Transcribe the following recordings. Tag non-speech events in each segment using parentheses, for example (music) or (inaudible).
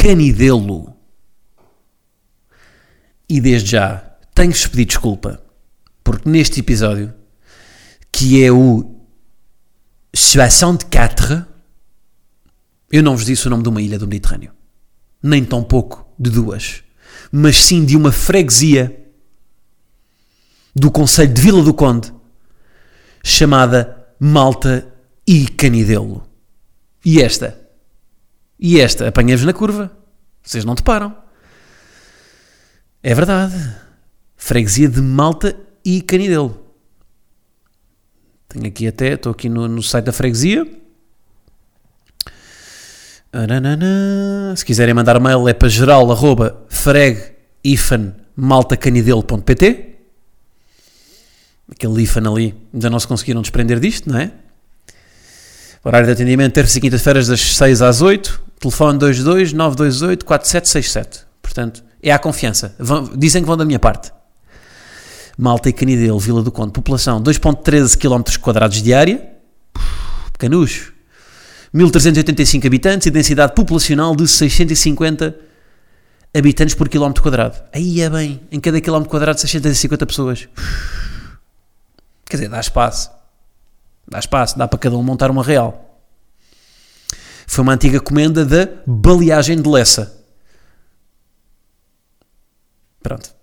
canidelo? E desde já, tenho-vos de pedir desculpa, porque neste episódio, que é o 64, eu não vos disse o nome de uma ilha do Mediterrâneo, nem tão pouco de duas, mas sim de uma freguesia do Conselho de Vila do Conde, chamada Malta e Canidelo. E esta? E esta? Apanhei-vos na curva. Vocês não te param. É verdade. Freguesia de Malta e Canidelo. Tenho aqui até, estou aqui no, no site da freguesia. Se quiserem mandar mail é para geral arroba freg-maltacanidelo.pt Aquele ifan ali, ainda não se conseguiram desprender disto, não é? Horário de atendimento, terças e quintas-feiras, das 6 às 8. Telefone 22 928 4767. Portanto, é à confiança. Vão- dizem que vão da minha parte. Malta e Canidelo, Vila do Conde. População 2.13 km de área. Canucho. 1385 habitantes e densidade populacional de 650 habitantes por quilómetro quadrado. Aí é bem. Em cada quilómetro quadrado, 650 pessoas. Quer dizer, dá espaço. Dá espaço, dá para cada um montar uma real. Foi uma antiga comenda da baleagem de Lessa. Pronto.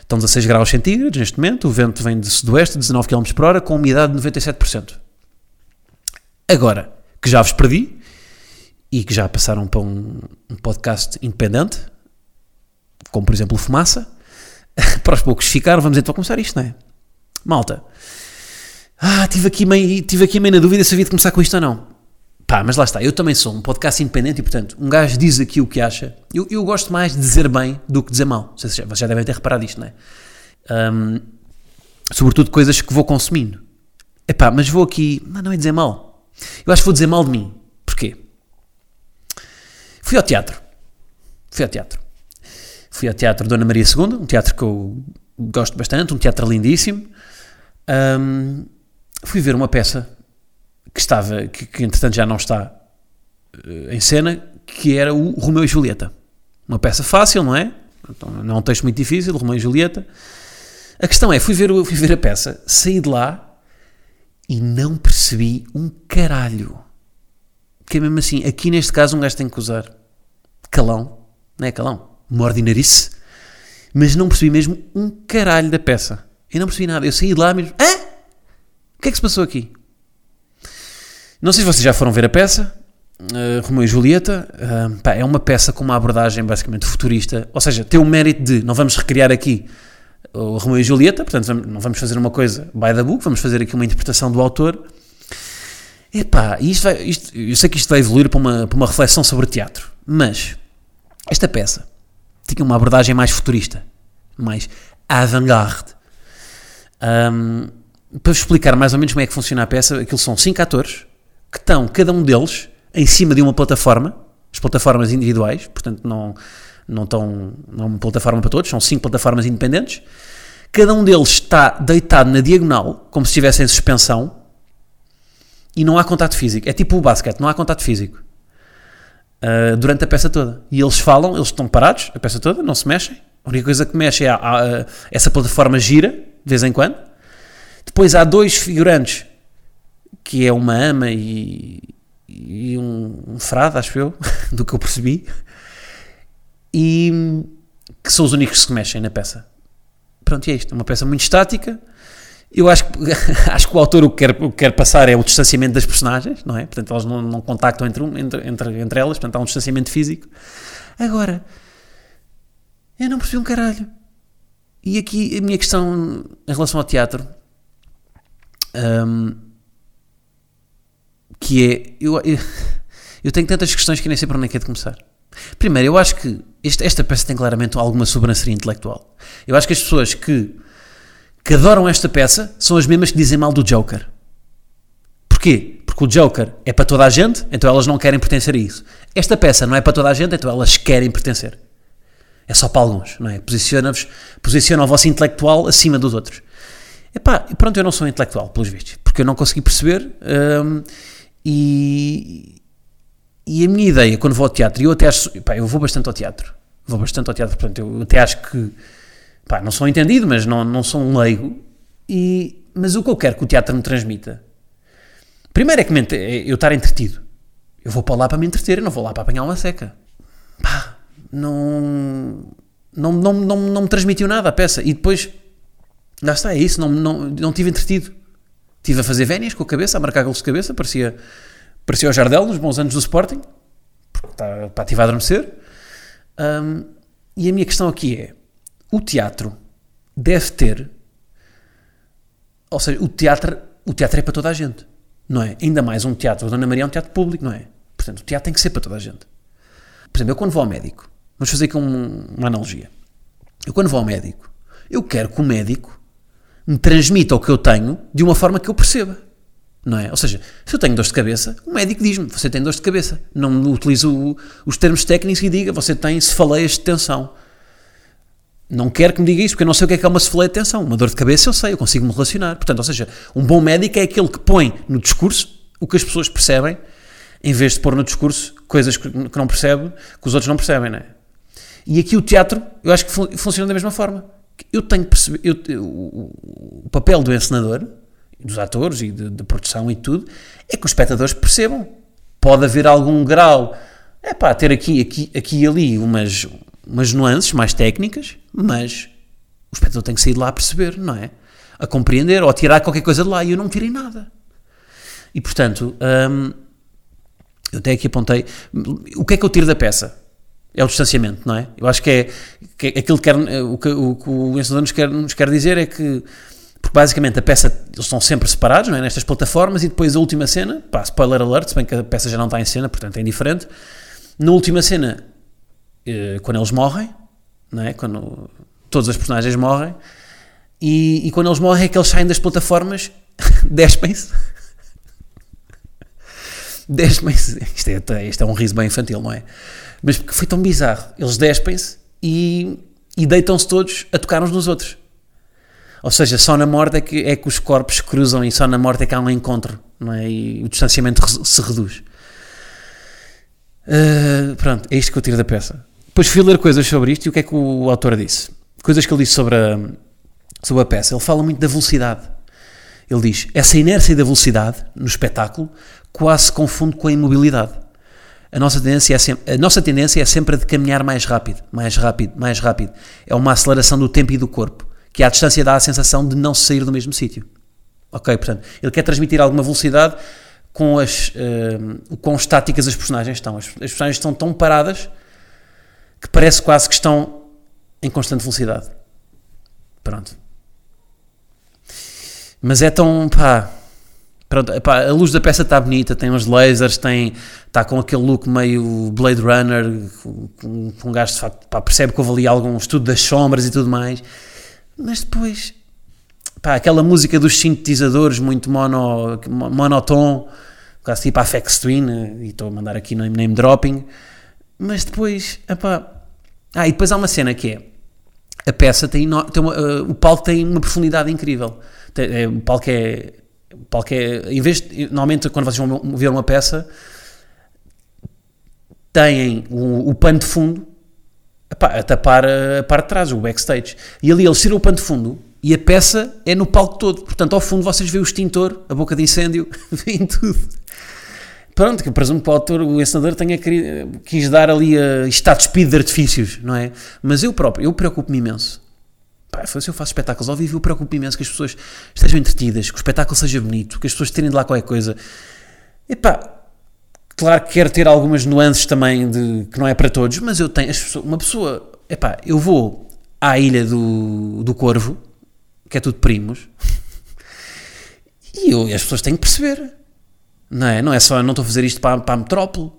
Estão 16 graus centígrados neste momento, o vento vem de sudoeste, 19 km por hora, com umidade de 97%. Agora, que já vos perdi, e que já passaram para um, um podcast independente, como por exemplo Fumaça, (laughs) para os poucos ficaram, vamos então começar isto, não é? Malta, ah, tive aqui, meio, tive aqui meio na dúvida se havia de começar com isto ou não. Pá, mas lá está, eu também sou um podcast independente e, portanto, um gajo diz aqui o que acha. Eu, eu gosto mais de dizer bem do que dizer mal. Vocês já, vocês já devem ter reparado isto, não é? Ahm, sobretudo coisas que vou consumindo. Epá, mas vou aqui, não, não é dizer mal. Eu acho que vou dizer mal de mim. Porquê? Fui ao teatro. Fui ao teatro. Fui ao teatro Dona Maria II, um teatro que eu gosto bastante, um teatro lindíssimo. Ahm, fui ver uma peça que estava, que, que entretanto já não está eh, em cena, que era o Romeu e Julieta. Uma peça fácil, não é? Então, não é um texto muito difícil, Romeu e Julieta. A questão é, fui ver, fui ver a peça, saí de lá e não percebi um caralho. Que é mesmo assim, aqui neste caso um gajo tem que usar calão, não é calão, uma ordinarice, mas não percebi mesmo um caralho da peça. Eu não percebi nada, eu saí de lá mesmo, hã? O que é que se passou aqui? Não sei se vocês já foram ver a peça, uh, Romeu e Julieta. Uh, pá, é uma peça com uma abordagem basicamente futurista, ou seja, tem o mérito de não vamos recriar aqui o Romeu e Julieta, portanto vamos- não vamos fazer uma coisa by the book, vamos fazer aqui uma interpretação do autor. Epá, isto vai, isto, eu sei que isto vai evoluir para uma, para uma reflexão sobre teatro, mas esta peça tinha uma abordagem mais futurista, mais avant-garde. Um, para explicar mais ou menos como é que funciona a peça, aquilo são cinco atores que estão, cada um deles, em cima de uma plataforma, as plataformas individuais, portanto não, não estão não é uma plataforma para todos, são cinco plataformas independentes. Cada um deles está deitado na diagonal, como se estivesse em suspensão, e não há contato físico. É tipo o basquete, não há contato físico. Uh, durante a peça toda. E eles falam, eles estão parados, a peça toda, não se mexem. A única coisa que mexe é a, a- essa plataforma gira, de vez em quando. Depois há dois figurantes, que é uma ama e, e um, um acho eu, (laughs) do que eu percebi, e que são os únicos que se mexem na peça. Pronto, e é isto. É uma peça muito estática. Eu acho, que- (laughs) acho que o autor o que, quer, o que quer passar é o distanciamento das personagens, não é? Portanto, elas não, não contactam entre, um- entre, entre, entre elas, portanto, há um distanciamento físico. Agora, eu não percebi um caralho. E aqui a minha questão em relação ao teatro hum, que é eu, eu, tenho tantas questões que nem sei por onde é que é de começar. Primeiro, eu acho que este, esta peça tem claramente alguma sobranceria intelectual. Eu acho que as pessoas que, que adoram esta peça são as mesmas que dizem mal do Joker. Porquê? Porque o Joker é para toda a gente, então elas não querem pertencer a isso. Esta peça não é para toda a gente, então elas querem pertencer. É só para alguns, não é? Posiciona-vos, posiciona o vosso intelectual acima dos outros. Epá, pronto, eu não sou intelectual, pelos vistos, porque eu não consegui perceber hum, e, e a minha ideia, quando vou ao teatro, eu até acho, epá, eu vou bastante ao teatro, vou bastante ao teatro, portanto, eu até acho que, pá, não sou entendido, mas não, não sou um leigo, e, mas o que eu quero que o teatro me transmita, primeiro é que me, é eu estar entretido, eu vou para lá para me entreter, eu não vou lá para apanhar uma seca, pá, não, não, não, não, não me transmitiu nada a peça, e depois, lá está, é isso, não, não, não tive entretido, estive a fazer vénias com a cabeça, a marcar golos de cabeça, parecia Parecia o Jardel nos bons anos do Sporting, porque para ativar a adormecer. Um, e a minha questão aqui é: o teatro deve ter. Ou seja, o teatro, o teatro é para toda a gente, não é? Ainda mais um teatro. A Dona Maria é um teatro público, não é? Portanto, o teatro tem que ser para toda a gente. Por exemplo, eu quando vou ao médico, vamos fazer aqui um, uma analogia. Eu quando vou ao médico, eu quero que o médico me transmita o que eu tenho de uma forma que eu perceba. Não é? Ou seja, se eu tenho dor de cabeça, o médico diz-me: você tem dor de cabeça. Não utilizo os termos técnicos e diga: você tem cefaleias de tensão. Não quero que me diga isso, porque eu não sei o que é que é uma cefaleia de tensão. Uma dor de cabeça eu sei, eu consigo me relacionar. Portanto, ou seja, um bom médico é aquele que põe no discurso o que as pessoas percebem, em vez de pôr no discurso coisas que não percebe, que os outros não percebem, não é? E aqui o teatro, eu acho que fun funciona da mesma forma. Eu tenho que perceber, eu, o papel do encenador dos atores e de, de, produção e tudo, é que os espectadores percebam. Pode haver algum grau, é pá, ter aqui, aqui, aqui e ali umas, umas nuances mais técnicas, mas o espectador tem que sair de lá a perceber, não é? A compreender ou a tirar qualquer coisa de lá e eu não tirei nada. E portanto, hum, eu até aqui apontei, o que é que eu tiro da peça? É o distanciamento, não é? Eu acho que é, que é aquilo que, quer, o, que, o que o ensinador nos quer, nos quer dizer é que porque basicamente a peça, eles estão sempre separados não é? nestas plataformas e depois a última cena, pá, spoiler alert, se bem que a peça já não está em cena, portanto é indiferente. Na última cena, eh, quando eles morrem, não é? quando todos os personagens morrem, e, e quando eles morrem é que eles saem das plataformas, (laughs) despem-se. (laughs) despem-se. Isto é, isto é um riso bem infantil, não é? Mas porque foi tão bizarro. Eles despem-se e, e deitam-se todos a tocar uns nos outros. Ou seja, só na morte é que, é que os corpos cruzam e só na morte é que há um encontro, não é? E o distanciamento se reduz. Uh, pronto, é isto que eu tiro da peça. Depois fui ler coisas sobre isto e o que é que o autor disse? Coisas que ele disse sobre a, sobre a peça. Ele fala muito da velocidade. Ele diz: essa inércia da velocidade no espetáculo quase se confunde com a imobilidade. A nossa, tendência é sempre, a nossa tendência é sempre a de caminhar mais rápido, mais rápido, mais rápido. É uma aceleração do tempo e do corpo que à distância dá a sensação de não sair do mesmo sítio. Ok, portanto, ele quer transmitir alguma velocidade com as uh, quão estáticas as personagens estão. As, as, personagens estão tão paradas que parece quase que estão em constante velocidade. Pronto. Mas é tão, pá, pronto, pá, a luz da peça está bonita, tem uns lasers, tem, está com aquele look meio Blade Runner, com, com, um gajo de facto, percebe que houve ali algum estudo das sombras e tudo mais. Mas depois, aquela música dos sintetizadores muito mono, monotom, quase tipo a Fex Twin, e estou a mandar aqui name, name dropping, mas depois, epá, ah, e depois há uma cena que é, a peça tem, tem uma, uh, o palco tem uma profundidade incrível, tem, é, o palco é, é, em vez de, normalmente quando vocês vão ver uma peça, têm o, o pano de fundo a tapar a parte de trás, o backstage. E ali eles tiram o pano de fundo e a peça é no palco todo. Portanto, ao fundo vocês veem o extintor, a boca de incêndio, (laughs) veem tudo. Pronto, que eu presumo que o autor, o encenador, tenha querido, quis dar ali a estado speed de artifícios, não é? Mas eu próprio, eu preocupo-me imenso. Pá, se eu faço espetáculos ao vivo, eu preocupo-me imenso que as pessoas estejam entretidas, que o espetáculo seja bonito, que as pessoas tirem de lá qualquer coisa. E pá, Claro que quero ter algumas nuances também de que não é para todos, mas eu tenho uma pessoa, epá, eu vou à ilha do, do Corvo, que é tudo primos, e eu, as pessoas têm que perceber, não é? Não é só, não estou a fazer isto para, para a metrópole,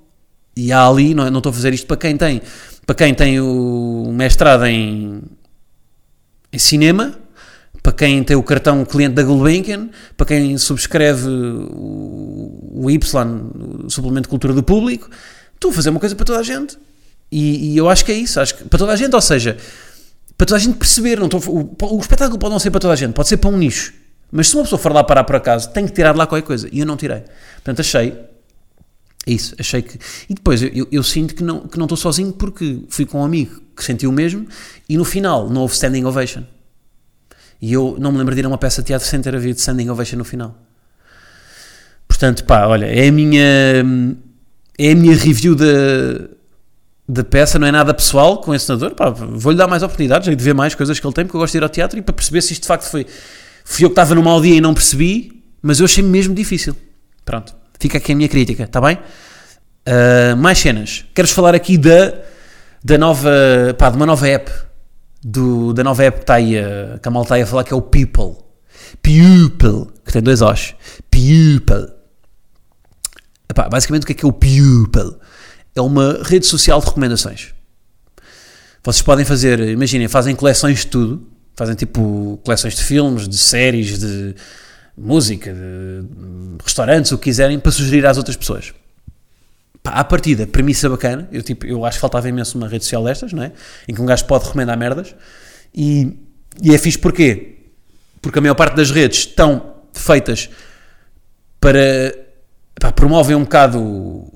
E há ali, não, não estou a fazer isto para quem tem, para quem tem o mestrado em, em cinema, para quem tem o cartão cliente da Gulbenkian, para quem subscreve o, Y, o suplemento de cultura do público, estou a fazer uma coisa para toda a gente. E, e, eu acho que é isso, acho que para toda a gente, ou seja, para toda a gente perceber, não estou, o, o, espetáculo pode não ser para toda a gente, pode ser para um nicho. Mas se uma pessoa for lá parar por acaso, tem que tirar de lá qualquer coisa. E eu não tirei. Portanto, achei isso, achei que. E depois eu, eu, sinto que não, que não estou sozinho porque fui com um amigo que sentiu o mesmo e no final não houve standing ovation. E eu não me lembro de ir a uma peça de teatro sem ter havido standing ovation no final. Portanto, pá, olha, é a minha. É a minha review da, da peça, não é nada pessoal com esse senador. Pá, vou-lhe dar mais oportunidades, de ver mais coisas que ele tem, porque eu gosto de ir ao teatro e para perceber se isto de facto foi. Fui eu que estava num mau dia e não percebi, mas eu achei mesmo difícil. Pronto, fica aqui a minha crítica, está bem? Uh, mais cenas. Queres falar aqui da, da nova. pá, de uma nova app do, da nova época está aí, a, que a malta está a falar que é o People. People, que tem dois O's. People. Epá, basicamente o que é que é o People? É uma rede social de recomendações. Vocês podem fazer, imaginem, fazem coleções de tudo. Fazem tipo coleções de filmes, de séries, de música, de restaurantes, o que quiserem, para sugerir às outras pessoas pá, à partida, premissa bacana. Eu, tipo, eu acho que faltava imenso uma rede social destas, não é? Em que um gajo pode recomendar merdas. E, e é fixe porquê? Porque a maior parte das redes estão feitas para. Pá, promovem um bocado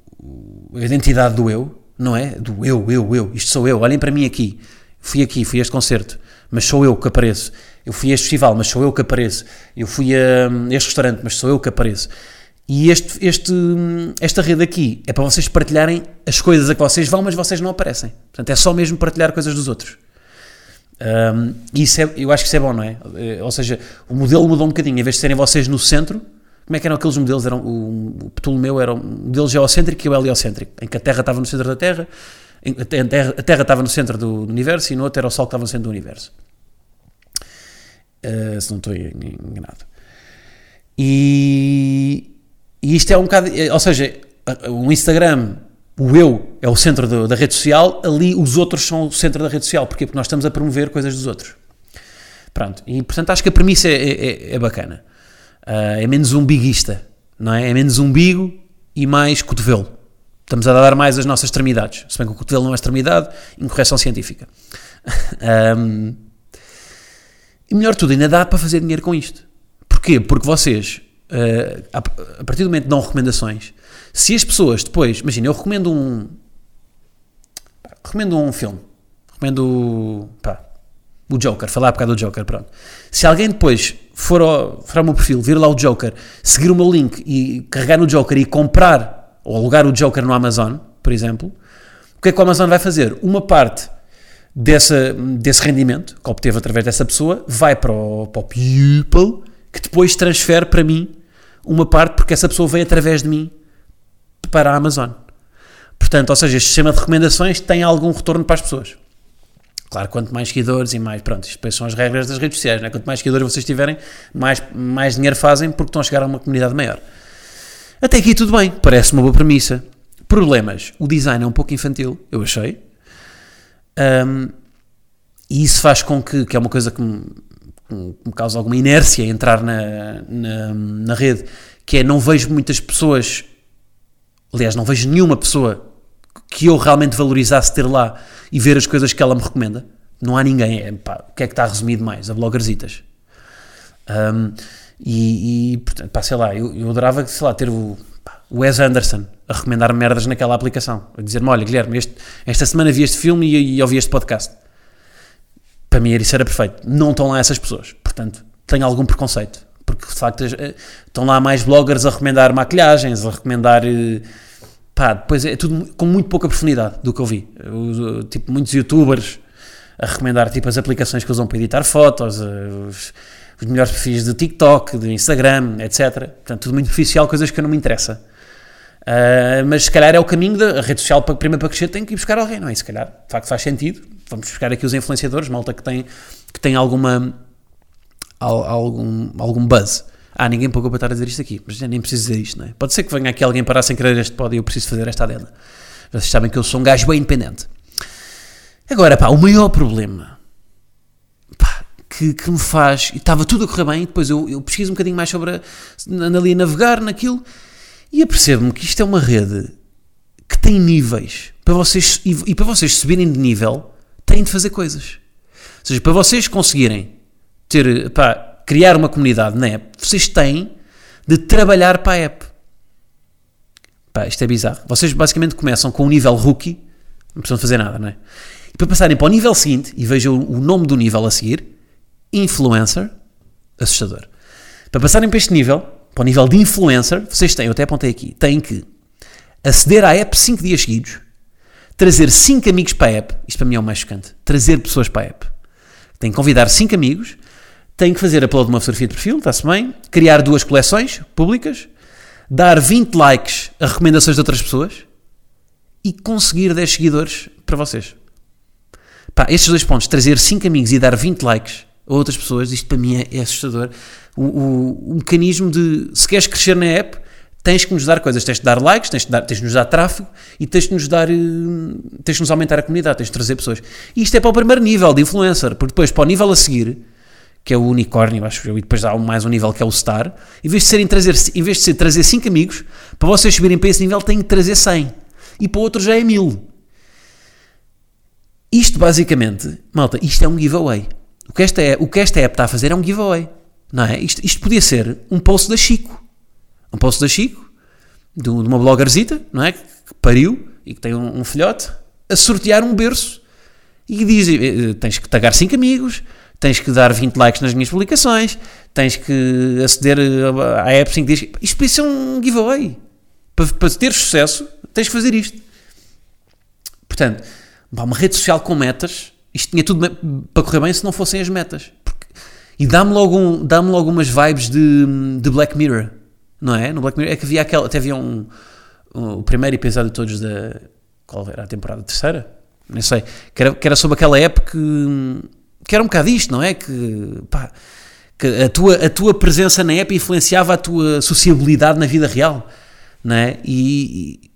a identidade do eu, não é? Do eu, eu, eu. Isto sou eu. Olhem para mim aqui. Fui aqui, fui a este concerto, mas sou eu que apareço. Eu fui a este festival, mas sou eu que apareço. Eu fui a este restaurante, mas sou eu que apareço. E este, este, esta rede aqui é para vocês partilharem as coisas a que vocês vão, mas vocês não aparecem. Portanto, é só mesmo partilhar coisas dos outros. Um, isso é, eu acho que isso é bom, não é? Eh, ou seja, o modelo mudou um bocadinho. Em vez de serem vocês no centro, como é que eram aqueles modelos? Eram, o, o Ptolomeu era um modelo geocêntrico e o heliocêntrico, em que a Terra estava no centro da Terra, a Terra, a terra estava no centro do universo e no outro era o Sol que estava no centro do universo. Uh, se não estou enganado. E, e isto é um bocado. Eh, ou seja, o Instagram, o eu é o centro do, da rede social, ali os outros são o centro da rede social. Porquê? Porque nós estamos a promover coisas dos outros. Pronto. E portanto acho que a premissa é, é, é bacana. Uh, é menos umbiguista, não é? É menos umbigo e mais cotovelo. Estamos a dar mais as nossas extremidades. Se bem que o cotovelo não é extremidade, incorreção científica. (laughs) um, e melhor tudo, ainda dá para fazer dinheiro com isto. Porquê? Porque vocês uh, a, partir do momento que dão recomendações, se as pessoas depois, imagina, eu recomendo um recomendo um filme, recomendo pá, o Joker, falar por causa do Joker, pronto. Se alguém depois for ao, for ao meu perfil, vir lá o Joker, seguir o meu link e carregar no Joker e comprar ou alugar o Joker no Amazon, por exemplo, o que é que o Amazon vai fazer? Uma parte dessa, desse rendimento que obteve através dessa pessoa vai para o, para o People que depois transfere para mim uma parte porque essa pessoa veio através de mim para a Amazon. Portanto, ou seja, este sistema de recomendações tem algum retorno para as pessoas. Claro, quanto mais seguidores e mais, pronto, isto são as regras das redes sociais, né? quanto mais seguidores vocês tiverem, mais, mais dinheiro fazem porque estão a chegar a uma comunidade maior. Até aqui tudo bem, parece uma boa premissa. Problemas, o design é um pouco infantil, eu achei. Um, e isso faz com que, que é uma coisa que me, me causa alguma inércia entrar na, na, na rede, que é não vejo muitas pessoas, aliás, não vejo nenhuma pessoa que eu realmente valorizasse ter lá e ver as coisas que ela me recomenda. Não há ninguém. É, pá, o que é que está resumido mais? A bloggerzitas. Um, e, e, portanto, pá, sei lá, eu, eu adorava, sei lá, ter o, pá, o Wes Anderson a recomendar merdas naquela aplicação. A dizer-me, olha, Guilherme, este, esta semana vi este filme e, e ouvi este podcast para mim isso era perfeito. Não estão lá essas pessoas, portanto, tenho algum preconceito. Porque de facto eh, estão lá mais bloggers a recomendar maquilhagens, a recomendar. Eh, pá, depois é tudo com muito pouca profundidade do que eu vi. Eu, tipo, muitos youtubers a recomendar tipo as aplicações que usam para editar fotos, eh, os, os melhores perfis de TikTok, de Instagram, etc. Portanto, tudo muito superficial, coisas que eu não me interessa. Uh, mas se calhar é o caminho da rede social para, primeiro para crescer, tem que ir buscar alguém, não é? Se calhar, de facto, faz sentido. Vamos buscar aqui os influenciadores, malta que tem, que tem alguma, algum, algum buzz. Ah, ninguém pagou para estar a dizer isto aqui, mas nem preciso dizer isto, não é? Pode ser que venha aqui alguém parar sem querer este pódio e eu preciso fazer esta adenda. Vocês sabem que eu sou um gajo bem independente. Agora, pá, o maior problema pá, que, que me faz. E estava tudo a correr bem, depois eu, eu pesquiso um bocadinho mais sobre. A, ali a navegar naquilo e apercebo-me que isto é uma rede que tem níveis. Para vocês, e, para vocês subirem de nível, têm de fazer coisas. Ou seja, para vocês conseguirem ter, pá, criar uma comunidade na app, vocês têm de trabalhar para a app. Pá, isto é bizarro. Vocês basicamente começam com o nível rookie, não precisam fazer nada, não é? E para passarem para o nível seguinte, e vejam o nome do nível a seguir, influencer, assustador. Para passarem para este nível, para o nível de influencer, vocês têm, eu até apontei aqui, têm que aceder à app 5 dias seguidos, trazer 5 amigos para a app, isto para mim é o mais chocante, trazer pessoas para a app. Têm que convidar 5 amigos, têm que fazer upload de uma fotografia de perfil, está-se bem, criar duas coleções públicas, dar 20 likes a recomendações de outras pessoas e conseguir 10 seguidores para vocês. Pá, estes dois pontos, trazer 5 amigos e dar 20 likes a outras pessoas, isto para mim é, é assustador. O, o, o, mecanismo de, se queres crescer na app, tens que nos dar coisas, tens de dar likes, tens de, dar, tens de nos dar tráfego e tens de nos dar, eh, tens de nos aumentar a comunidade, tens de trazer pessoas. E isto é para o primeiro nível de influencer, porque depois para o nível a seguir, que é o unicórnio, acho eu, e depois há mais um nível que é o star, em vez de, serem trazer, em vez de ser trazer 5 amigos, para vocês subirem para esse nível têm que trazer 100. E para outro já é 1000. Isto basicamente, malta, isto é um giveaway. O que esta, é, o que esta app está a fazer é um giveaway. Não é? Isto, isto podia ser um post da Chico. Um post da Chico, de, uma bloggerzita, não é? Que pariu e que tem um, um filhote, a sortear um berço. E diz: eh, tens que tagar 5 amigos, tens que dar 20 likes nas minhas publicações, tens que aceder à app 5 dias. Isto podia ser um giveaway. Para, para ter sucesso, tens que fazer isto. Portanto uma rede social com metas, isto tinha tudo para correr bem se não fossem as metas. E dá-me logo, um, dá logo umas vibes de, de Black Mirror, não é? No Black Mirror é que havia aquela, até havia um, um o primeiro episódio de todos da, qual era a temporada terceira? Não sei, que era, que era sobre aquela época que, que era um bocado isto, não é? Que, pá, que a tua, a tua presença na app influenciava a tua sociabilidade na vida real, não é? E,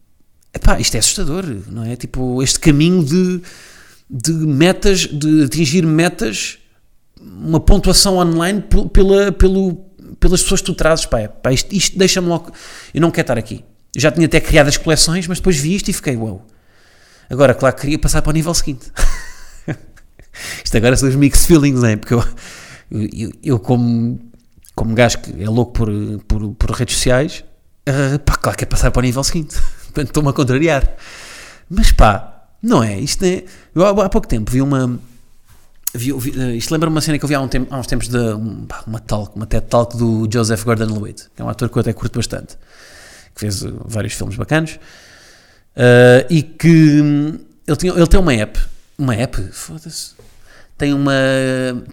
Epá, isto é assustador, não é? Tipo, este caminho de, de metas, de atingir metas, uma pontuação online pela, pelo, pelas pessoas que tu trazes, pá, pá isto, isto deixa-me logo. Eu não quero estar aqui. Eu já tinha até criado as coleções, mas depois vi isto e fiquei, uau. Wow. Agora, claro que queria passar para o nível seguinte. (laughs) isto agora são os mixed feelings, é? Porque eu, eu, eu como, como gajo que é louco por, por, por redes sociais, uh, pá, claro que é passar para o nível seguinte. (laughs) Portanto, estou-me a contrariar. Mas pá, não é? Isto é. Eu há pouco tempo vi uma. Vi, vi, eh, isto lembra uma cena que eu vi há, um tempo, há uns tempos de um, uma talk, uma TED Talk do Joseph Gordon-Levitt, que é um ator que eu até curto bastante, que fez eh, vários filmes bacanos, uh, e que hum, ele, tinha, ele tem uma app, uma app, foda-se, tem uma,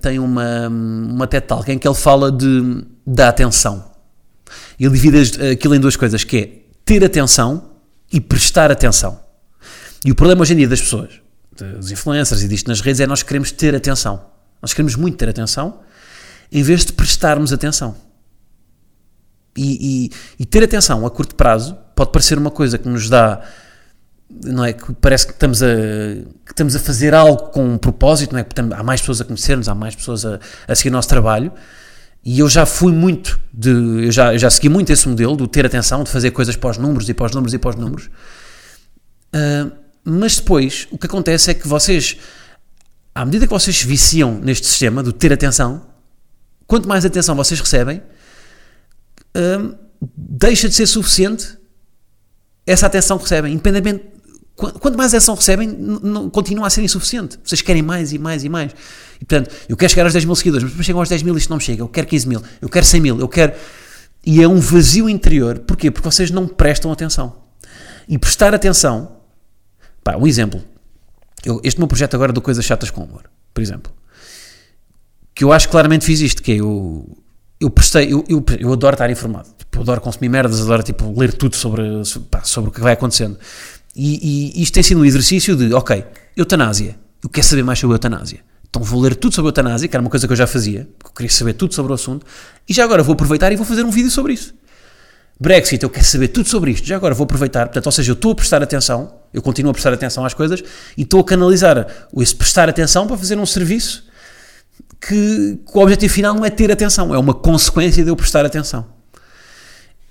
tem uma, uma TED Talk em que ele fala de, da atenção. Ele divide aquilo em duas coisas, que é ter atenção e prestar atenção. E o problema hoje em dia das pessoas, dos influencers e disto nas redes, é nós queremos ter atenção. Nós queremos muito ter atenção, em vez de prestarmos atenção. E, e, e, ter atenção a curto prazo pode parecer uma coisa que nos dá, não é? Que parece que estamos a, que estamos a fazer algo com um propósito, não é? Porque há mais pessoas a conhecer-nos, há mais pessoas a, a seguir o nosso trabalho. E eu já fui muito de. Eu já, eu já segui muito esse modelo de ter atenção, de fazer coisas os números e os números e os números. Uh, mas depois, o que acontece é que vocês, à medida que vocês viciam neste sistema do ter atenção, quanto mais atenção vocês recebem, uh, deixa de ser suficiente essa atenção que recebem, independentemente Quanto mais ação recebem, não, continua a ser insuficiente. Vocês querem mais e mais e mais. E portanto, eu quero chegar aos 10 mil seguidores, mas depois chegam aos 10 mil e isto não chega. Eu quero 15 mil, eu quero 100 mil, eu quero. E é um vazio interior. Porquê? Porque vocês não prestam atenção. E prestar atenção. Pá, um exemplo. Eu, este meu projeto agora do Coisas Chatas com Humor, por exemplo. Que eu acho claramente fiz isto, que é eu, eu prestei, eu, eu, eu adoro estar informado. Tipo, eu adoro consumir merdas, adoro tipo, ler tudo sobre, pá, sobre o que vai acontecendo. E, e, isto tem sido um exercício de, ok, eutanásia. Eu quero saber mais sobre eutanásia. Então vou ler tudo sobre eutanásia, que era uma coisa que eu já fazia, porque eu queria saber tudo sobre o assunto, e já agora vou aproveitar e vou fazer um vídeo sobre isso. Brexit, eu quero saber tudo sobre isto. Já agora vou aproveitar. Portanto, ou seja, eu estou a prestar atenção, eu continuo a prestar atenção às coisas e estou a canalizar esse prestar atenção para fazer um serviço que, que o objetivo final não é ter atenção, é uma consequência de eu prestar atenção.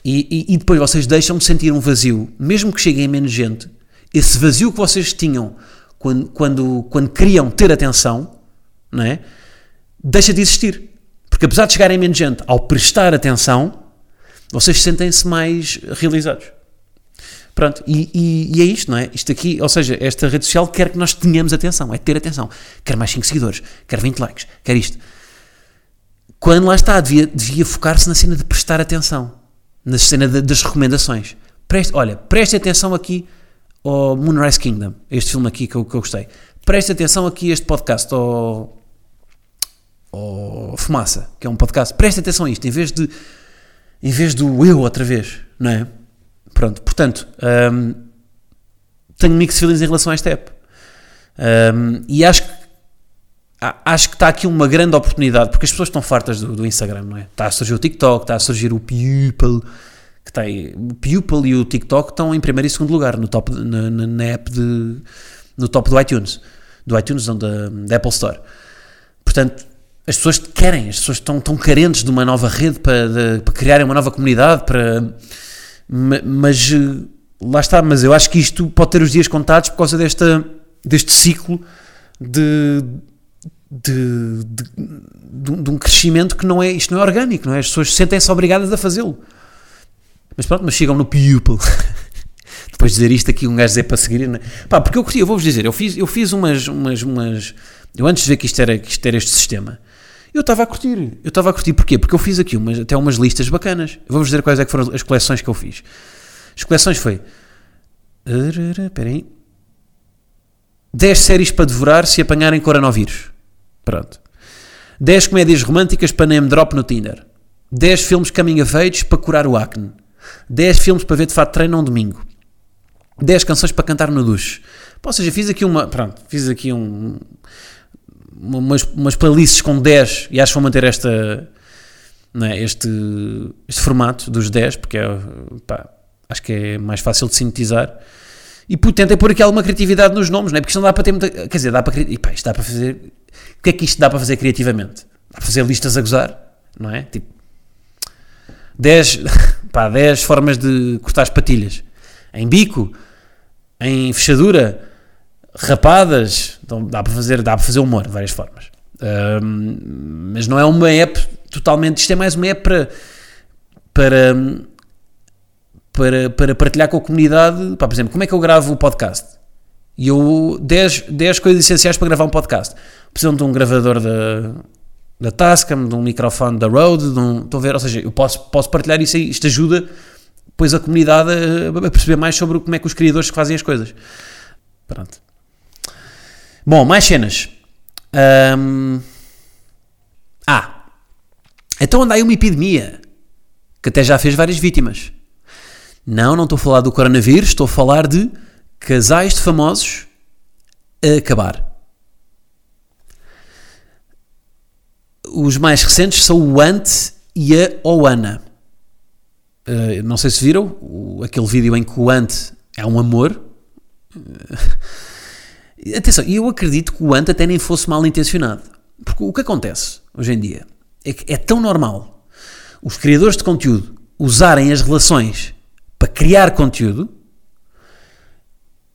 E, e, e depois vocês deixam de sentir um vazio, mesmo que cheguem menos gente, esse vazio que vocês tinham quando, quando, quando queriam ter atenção, não é? deixa de existir. Porque apesar de chegarem menos gente, ao prestar atenção, vocês sentem-se mais realizados. Pronto, e, e, e, é isto, não é? Isto aqui, ou seja, esta rede social quer que nós tenhamos atenção, é ter atenção. Quer mais 5 seguidores, quer 20 likes, quer isto. Quando lá está, devia, devia focar-se na cena de prestar atenção, na cena de, das recomendações. Preste, olha, preste atenção aqui ao Moonrise Kingdom, este filme aqui que eu, que eu gostei. Preste atenção aqui a este podcast, ao, ao Fumaça, que é um podcast. Preste atenção a isto, em vez de em vez do eu outra vez, não é? Pronto, portanto, um, tenho mixed feelings em relação a esta app. Um, e acho que acho que está aqui uma grande oportunidade, porque as pessoas estão fartas do, do, Instagram, não é? Está a surgir o TikTok, está a surgir o Pupil, que está aí. O Pupil e o TikTok estão em primeiro e segundo lugar no top, na, na, na app de, no top do iTunes, do iTunes, não, da, da Apple Store. Portanto, as pessoas querem, as pessoas estão, estão carentes de uma nova rede para, de, para criarem uma nova comunidade, para, mas eh, lá está, mas eu acho que isto pode ter os dias contados por causa desta, deste ciclo de, de, de, de um crescimento que não é, isto não é orgânico, não é? As pessoas sentem-se obrigadas a fazê-lo. Mas pronto, mas chegam no pupil. (laughs) Depois de dizer isto aqui, um gajo dizer para seguir. Não é? Pá, porque eu curti, eu vou-vos dizer, eu fiz, eu fiz umas, umas, umas. Eu antes de ver que isto era, que isto era este sistema, eu estava a curtir. Eu estava a curtir. Porquê? Porque eu fiz aqui umas, até umas listas bacanas. Vamos dizer quais é que foram as coleções que eu fiz. As coleções foi... Espera aí. 10 séries para devorar se apanharem coronavírus. Pronto. 10 comédias românticas para name drop no Tinder. 10 filmes coming of age para curar o acne. 10 filmes para ver de fato treino um domingo. 10 canções para cantar no duche. Ou seja, fiz aqui uma. Pronto, fiz aqui um, umas, umas playlists com 10 e acho que vou manter esta, é, este, este formato dos 10 porque é, pá, acho que é mais fácil de sintetizar e tentei pôr aqui alguma criatividade nos nomes, não é? porque isto não dá para ter muita, quer dizer, dá para, e pá, isto dá para fazer o que é que isto dá para fazer criativamente? Dá para fazer listas a gozar, não é? Tipo 10, (laughs) pá, 10 formas de cortar as patilhas em bico, em fechadura rapadas, então dá para fazer, dá para fazer humor de várias formas. Um, mas não é uma app totalmente, isto é mais uma app para, para, para, para partilhar com a comunidade, pá, por exemplo, como é que eu gravo o podcast? E eu, 10, 10 coisas essenciais para gravar um podcast. Precisam de um gravador da, da Tascam, de um microfone da Rode, de um, estão a ver, ou seja, eu posso, posso partilhar isso aí, isto ajuda depois a comunidade a, a perceber mais sobre como é que os criadores fazem as coisas. Pronto. Bom, mais cenas. Um... Ah, então anda aí uma epidemia que até já fez várias vítimas. Não, não estou a falar do coronavírus, estou a falar de casais de famosos a acabar. Os mais recentes são o Ant e a Oana. Uh, não sei se viram o, aquele vídeo em que o Ant é um amor. Atenção, e eu acredito que o Ant até nem fosse mal intencionado. Porque o que acontece hoje em dia é que é tão normal os criadores de conteúdo usarem as relações para criar conteúdo.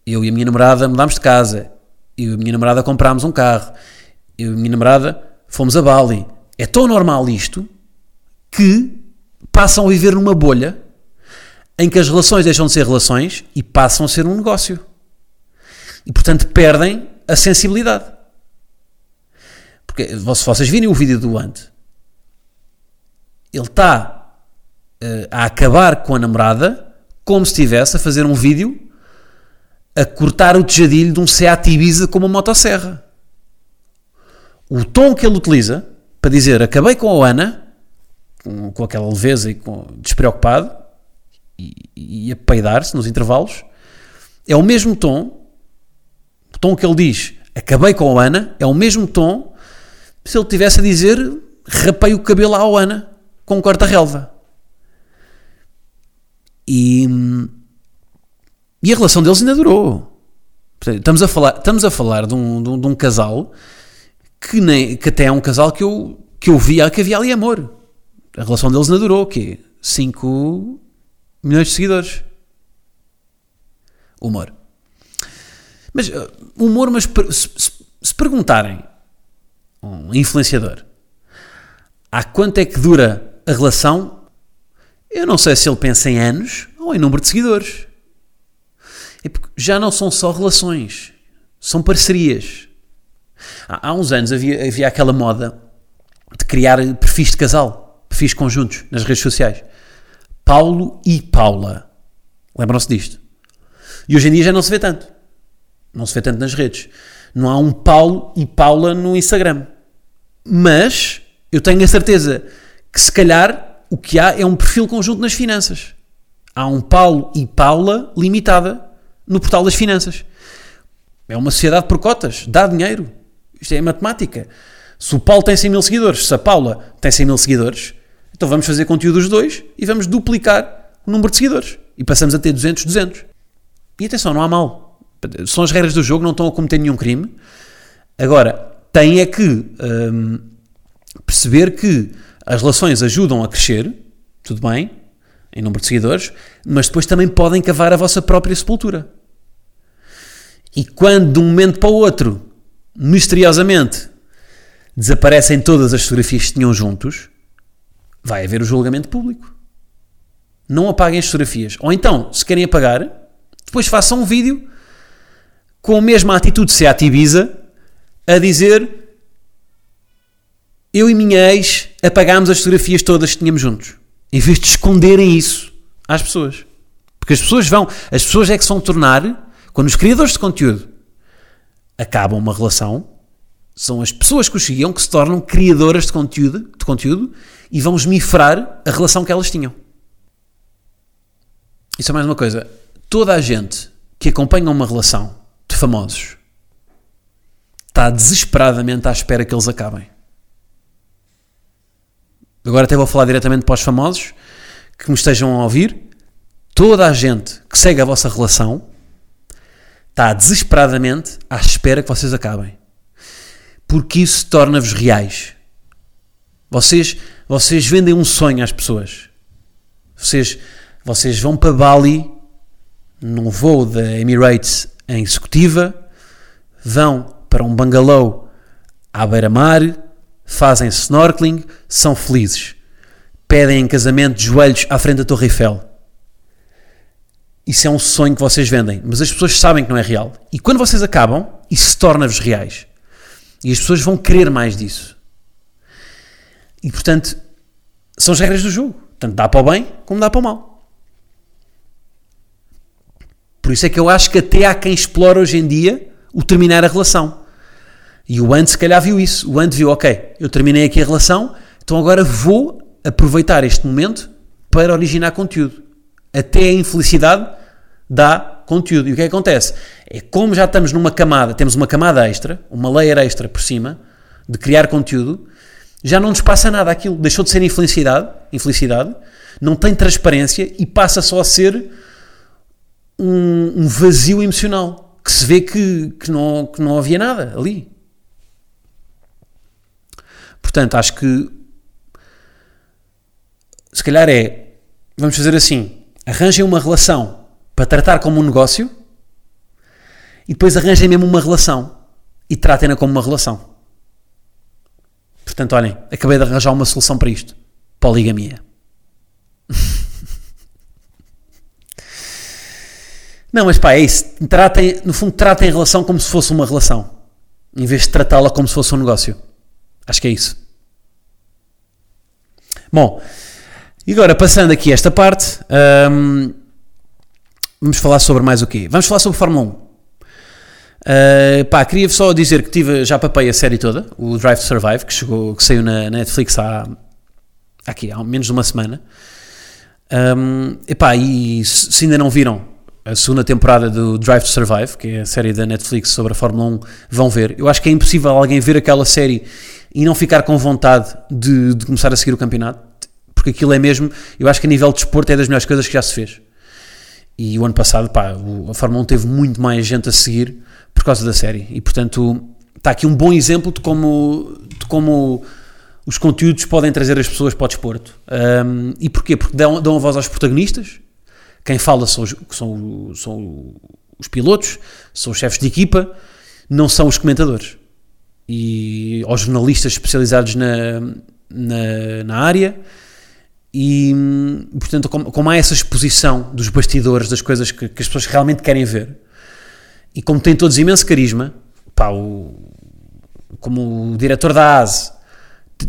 Eu e a minha namorada mudámos de casa. Eu e a minha namorada comprámos um carro. Eu e a minha namorada fomos a Bali. É tão normal isto que passam a viver numa bolha em que as relações deixam de ser relações e passam a ser um negócio e, portanto, perdem a sensibilidade. Porque se vocês virem o vídeo do Ant, ele está uh, a acabar com a namorada como se estivesse a fazer um vídeo a cortar o tejadilho de um Seat Ibiza com uma motosserra. O tom que ele utiliza para dizer acabei com a Ana, com, com aquela leveza e com, despreocupado, e, e a peidar-se nos intervalos, é o mesmo tom tom que ele diz acabei com a Ana é o mesmo tom se ele tivesse a dizer rapei o cabelo à Ana com um corta-relva. E, e a relação deles ainda durou. Estamos a falar, estamos a falar de, um, de, um, de um casal que, nem, que até é um casal que eu, que eu via que havia ali amor. A relação deles ainda durou, o quê? 5 milhões de seguidores. Humor. Mas, uh, humor, mas se, se, se perguntarem um influenciador há quanto é que dura a relação, eu não sei se ele pensa em anos ou em número de seguidores. É porque já não são só relações, são parcerias. Há, há uns anos havia, havia aquela moda de criar perfis de casal, perfis conjuntos nas redes sociais. Paulo e Paula. Lembram-se disto? E hoje em dia já não se vê tanto. Não se vê tanto nas redes. Não há um Paulo e Paula no Instagram. Mas eu tenho a certeza que se calhar o que há é um perfil conjunto nas finanças. Há um Paulo e Paula limitada no portal das finanças. É uma sociedade por cotas, dá dinheiro. Isto é matemática. Se o Paulo tem 100 mil seguidores, se a Paula tem 100 mil seguidores, então vamos fazer conteúdo dos dois e vamos duplicar o número de seguidores. E passamos a ter 200, 200. E atenção, não há mal. São as regras do jogo, não estão a cometer nenhum crime. Agora, tem é que hum, perceber que as relações ajudam a crescer, tudo bem, em número de seguidores, mas depois também podem cavar a vossa própria sepultura. E quando de um momento para o outro, misteriosamente, desaparecem todas as fotografias que tinham juntos, vai haver o julgamento público. Não apaguem as fotografias. Ou então, se querem apagar, depois façam um vídeo com a mesma atitude de Seat Ibiza a dizer eu e minha ex apagámos as fotografias todas que tínhamos juntos. Em vez de esconderem isso às pessoas. Porque as pessoas vão, as pessoas é que se vão tornar, quando os criadores de conteúdo acabam uma relação, são as pessoas que os seguiam que se tornam criadoras de conteúdo, de conteúdo e vão esmifrar a relação que elas tinham. Isso é mais uma coisa. Toda a gente que acompanha uma relação de famosos está desesperadamente à espera que eles acabem. Agora até vou falar diretamente para os famosos que me estejam a ouvir. Toda a gente que segue a vossa relação está desesperadamente à espera que vocês acabem. Porque isso torna-vos reais. Vocês, vocês vendem um sonho às pessoas. Vocês, vocês vão para Bali num voo da Emirates em executiva, vão para um bungalow à beira-mar, fazem snorkeling, são felizes. Pedem em casamento de joelhos à frente da Torre Eiffel. Isso é um sonho que vocês vendem, mas as pessoas sabem que não é real. E quando vocês acabam, isso se torna-vos reais. E as pessoas vão querer mais disso. E portanto, são as regras do jogo. Tanto dá para o bem como dá para o mal. Por isso é que eu acho que até há quem explora hoje em dia o terminar a relação. E o Ant se calhar viu isso. O Ant viu, ok, eu terminei aqui a relação, então agora vou aproveitar este momento para originar conteúdo. Até a infelicidade dá conteúdo. E o que, é que acontece? É como já estamos numa camada, temos uma camada extra, uma layer extra por cima, de criar conteúdo, já não nos passa nada aquilo. Deixou de ser infelicidade, infelicidade não tem transparência e passa só a ser um, um vazio emocional. Que se vê que, que, não, que não havia nada ali. Portanto, acho que se calhar é, vamos fazer assim, arranjem uma relação para tratar como um negócio e depois arranjem mesmo uma relação e tratem-na como uma relação. Portanto, olhem, acabei de arranjar uma solução para isto. Poligamia. (laughs) Não, mas pá, é isso. Tratem, no fundo, tratem a relação como se fosse uma relação, em vez de tratá-la como se fosse um negócio. Acho que é isso. Bom, e agora passando aqui esta parte, hum, vamos falar sobre mais o quê? Vamos falar sobre Fórmula 1. Uh, pá, queria só dizer que tive, já papei a série toda, o Drive to Survive, que, chegou, que saiu na Netflix há, aqui, há menos de uma semana. Um, epá, e se ainda não viram a segunda temporada do Drive to Survive, que é a série da Netflix sobre a Fórmula 1, vão ver. Eu acho que é impossível alguém ver aquela série e não ficar com vontade de, de, começar a seguir o campeonato, porque aquilo é mesmo, eu acho que a nível de desporto é das melhores coisas que já se fez. E o ano passado, pá, a Fórmula 1 teve muito mais gente a seguir por causa da série. E portanto, está aqui um bom exemplo de como, de como os conteúdos podem trazer as pessoas para o desporto. Um, e porquê? Porque dão, dão a voz aos protagonistas. Quem fala são os, são, são os pilotos, são os chefes de equipa, não são os comentadores. E aos jornalistas especializados na, na, na área. E, portanto, como, como há essa exposição dos bastidores, das coisas que, que as pessoas realmente querem ver, e como têm todos imenso carisma, pá, o, como o diretor da ASE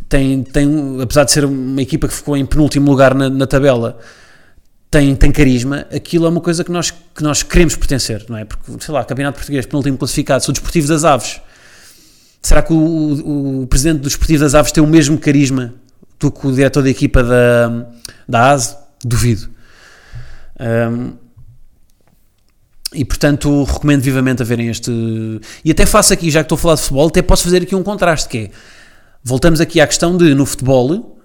tem, tem, apesar de ser uma equipa que ficou em penúltimo lugar na, na tabela, tem, tem carisma, aquilo é uma coisa que nós, que nós queremos pertencer, não é? Porque, sei lá, Campeonato Português, penúltimo classificado, sou desportivo das aves. Será que o, o, o presidente do Desportivo das Aves tem o mesmo carisma do que o diretor da equipa da, da ASE? Duvido. Um, e portanto recomendo vivamente a verem este. E até faço aqui, já que estou a falar de futebol, até posso fazer aqui um contraste, que é voltamos aqui à questão de no futebol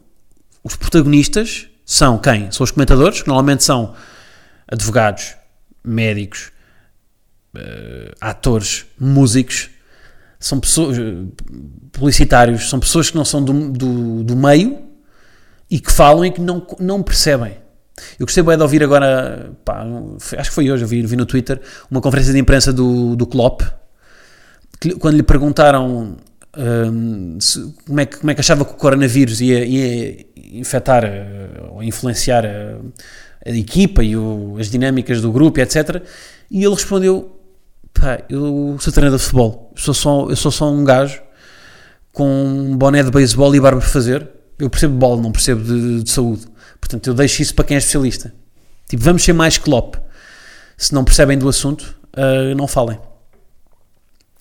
os protagonistas são quem? São os comentadores, que normalmente são advogados, médicos, eh, atores, músicos, são pessoas, eh, publicitários, são pessoas que não são do, do, do meio e que falam e que não, não percebem. Eu gostei bem de ouvir agora, pá, acho que foi hoje, eu vi, vi no Twitter, uma conferência de imprensa do, do Klopp, que quando lhe perguntaram se- como, é que, como é que achava que o coronavírus ia, ia infectar eh, ou influenciar a, a equipa e o- as dinâmicas do grupo, etc. E ele respondeu: pá, eu sou treinador de futebol, eu sou só, eu sou só um gajo com um boné de beisebol e barba para fazer. Eu percebo de bola, não percebo de, de saúde. Portanto, eu deixo isso para quem é especialista. Tipo, vamos ser mais Klopp. Se não percebem do assunto, ah, não falem.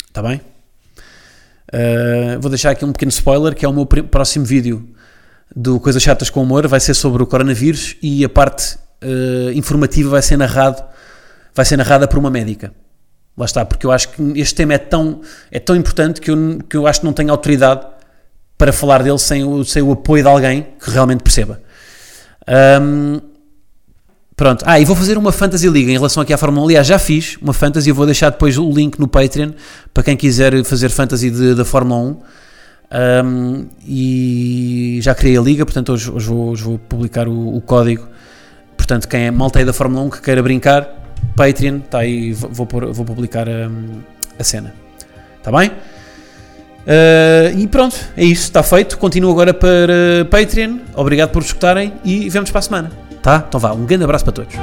Está bem? Ah, vou deixar aqui um pequeno spoiler, que é o meu próximo vídeo do Coisas Chatas com Humor. Vai ser sobre o coronavírus e a parte ah, informativa vai ser narrado, vai ser narrada por uma médica. Lá está, porque eu acho que este tema é tão, é tão importante que eu, que eu acho que não tenho autoridade para falar dele sem o, sem o apoio de alguém que realmente perceba. Ahm, pronto. Ah, e vou fazer uma Fantasy Liga em relação aqui à Fórmula 1. Aliás, já fiz uma Fantasy. Vou deixar depois o link no Patreon para quem quiser fazer Fantasy da Fórmula 1. Ahm, e já criei a liga, portanto, hoje, hoje vou, hoje vou publicar o, o código. Portanto, quem é malta aí da Fórmula 1 que queira brincar, Patreon, está aí, vou, pôr- vou publicar a cena. Está bem? Uh, e pronto, é isso, está feito. Continuo agora para Patreon. Obrigado por escutarem e vemos para a semana. Tá? Então vá, um grande abraço para todos.